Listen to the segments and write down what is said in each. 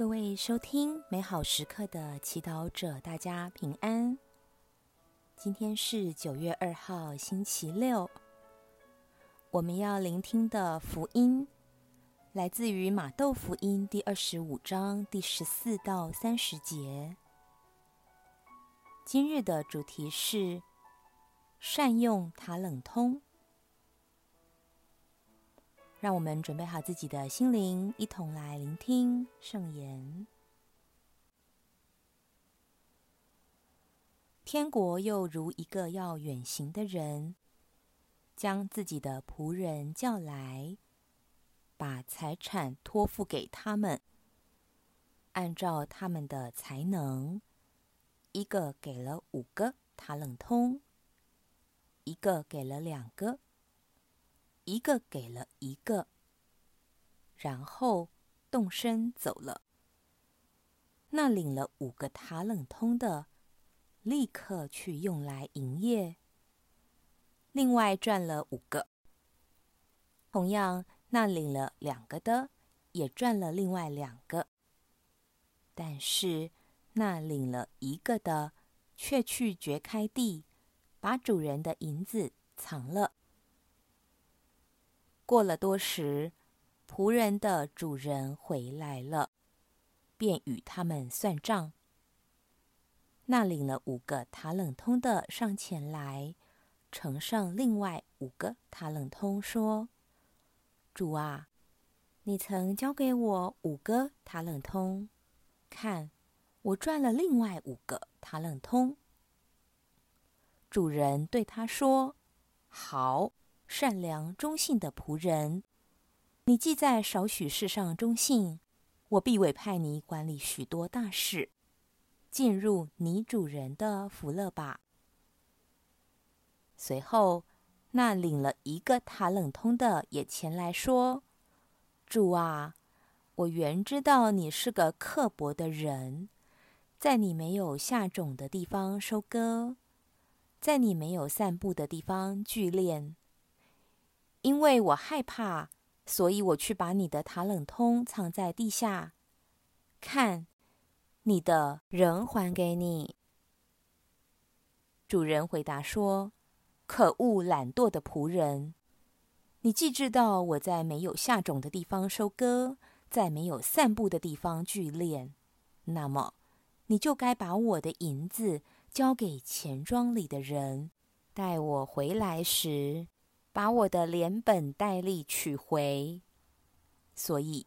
各位收听美好时刻的祈祷者，大家平安。今天是九月二号，星期六。我们要聆听的福音来自于马窦福音第二十五章第十四到三十节。今日的主题是善用塔冷通。让我们准备好自己的心灵，一同来聆听圣言。天国又如一个要远行的人，将自己的仆人叫来，把财产托付给他们，按照他们的才能，一个给了五个塔冷通，一个给了两个。一个给了一个，然后动身走了。那领了五个塔冷通的，立刻去用来营业，另外赚了五个。同样，那领了两个的，也赚了另外两个。但是，那领了一个的，却去掘开地，把主人的银子藏了。过了多时，仆人的主人回来了，便与他们算账。那领了五个塔冷通的上前来，呈上另外五个塔冷通，说：“主啊，你曾交给我五个塔冷通，看，我赚了另外五个塔冷通。”主人对他说：“好。”善良忠信的仆人，你既在少许事上忠信，我必委派你管理许多大事。进入你主人的福乐吧。随后，那领了一个塔冷通的也前来说：“主啊，我原知道你是个刻薄的人，在你没有下种的地方收割，在你没有散布的地方聚敛。”因为我害怕，所以我去把你的塔冷通藏在地下。看，你的人还给你。主人回答说：“可恶，懒惰的仆人！你既知道我在没有下种的地方收割，在没有散布的地方聚敛，那么你就该把我的银子交给钱庄里的人，待我回来时。”把我的连本带利取回，所以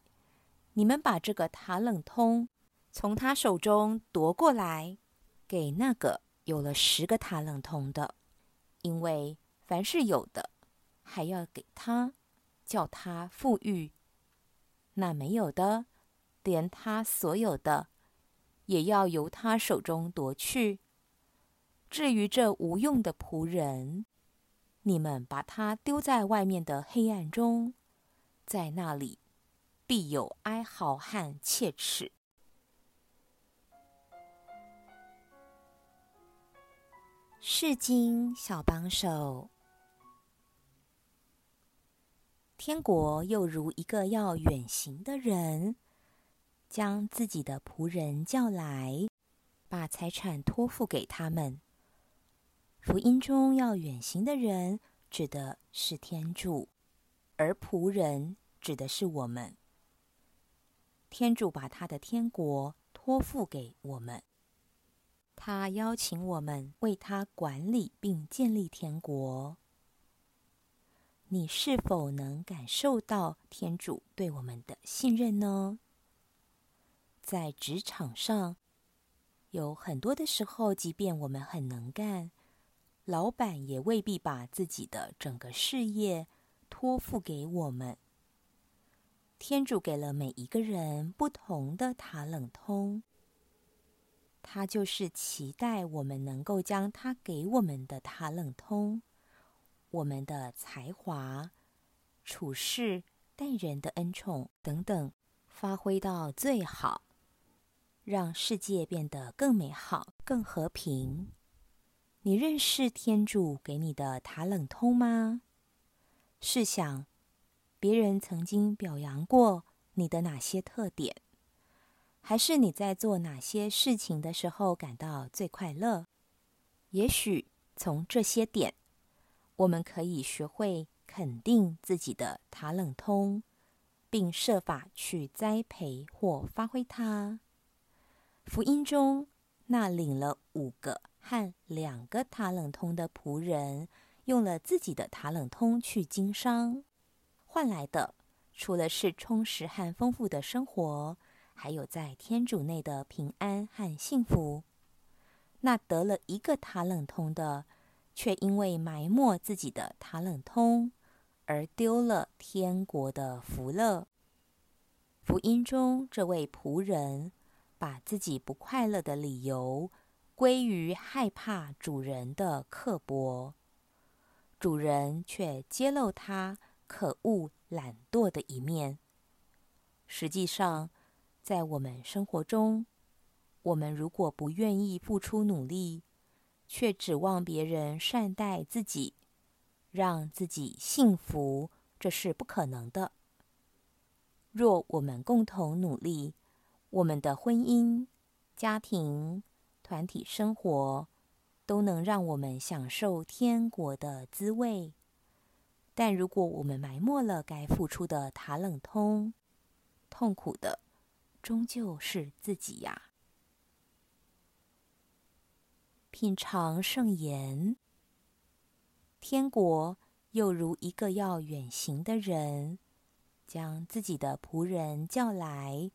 你们把这个塔冷通从他手中夺过来，给那个有了十个塔冷通的，因为凡是有的，还要给他，叫他富裕；那没有的，连他所有的，也要由他手中夺去。至于这无用的仆人，你们把他丢在外面的黑暗中，在那里必有哀嚎和切齿。世经小帮手，天国又如一个要远行的人，将自己的仆人叫来，把财产托付给他们。福音中要远行的人指的是天主，而仆人指的是我们。天主把他的天国托付给我们，他邀请我们为他管理并建立天国。你是否能感受到天主对我们的信任呢？在职场上，有很多的时候，即便我们很能干。老板也未必把自己的整个事业托付给我们。天主给了每一个人不同的塔冷通，他就是期待我们能够将他给我们的塔冷通、我们的才华、处事待人的恩宠等等，发挥到最好，让世界变得更美好、更和平。你认识天主给你的塔冷通吗？试想，别人曾经表扬过你的哪些特点？还是你在做哪些事情的时候感到最快乐？也许从这些点，我们可以学会肯定自己的塔冷通，并设法去栽培或发挥它。福音中那领了五个和两个塔冷通的仆人，用了自己的塔冷通去经商，换来的除了是充实和丰富的生活。还有在天主内的平安和幸福。那得了一个塔冷通的，却因为埋没自己的塔冷通，而丢了天国的福乐。福音中这位仆人，把自己不快乐的理由归于害怕主人的刻薄，主人却揭露他可恶懒惰的一面。实际上，在我们生活中，我们如果不愿意付出努力，却指望别人善待自己，让自己幸福，这是不可能的。若我们共同努力，我们的婚姻、家庭、团体生活都能让我们享受天国的滋味。但如果我们埋没了该付出的塔冷通，痛苦的。终究是自己呀！品尝圣言，天国又如一个要远行的人，将自己的仆人叫来，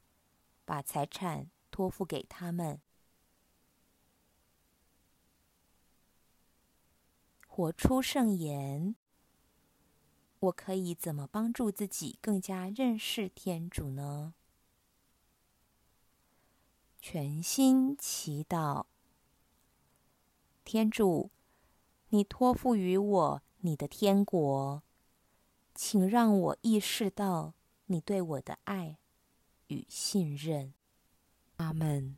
把财产托付给他们。活出圣言，我可以怎么帮助自己更加认识天主呢？全心祈祷，天主，你托付于我你的天国，请让我意识到你对我的爱与信任。阿门。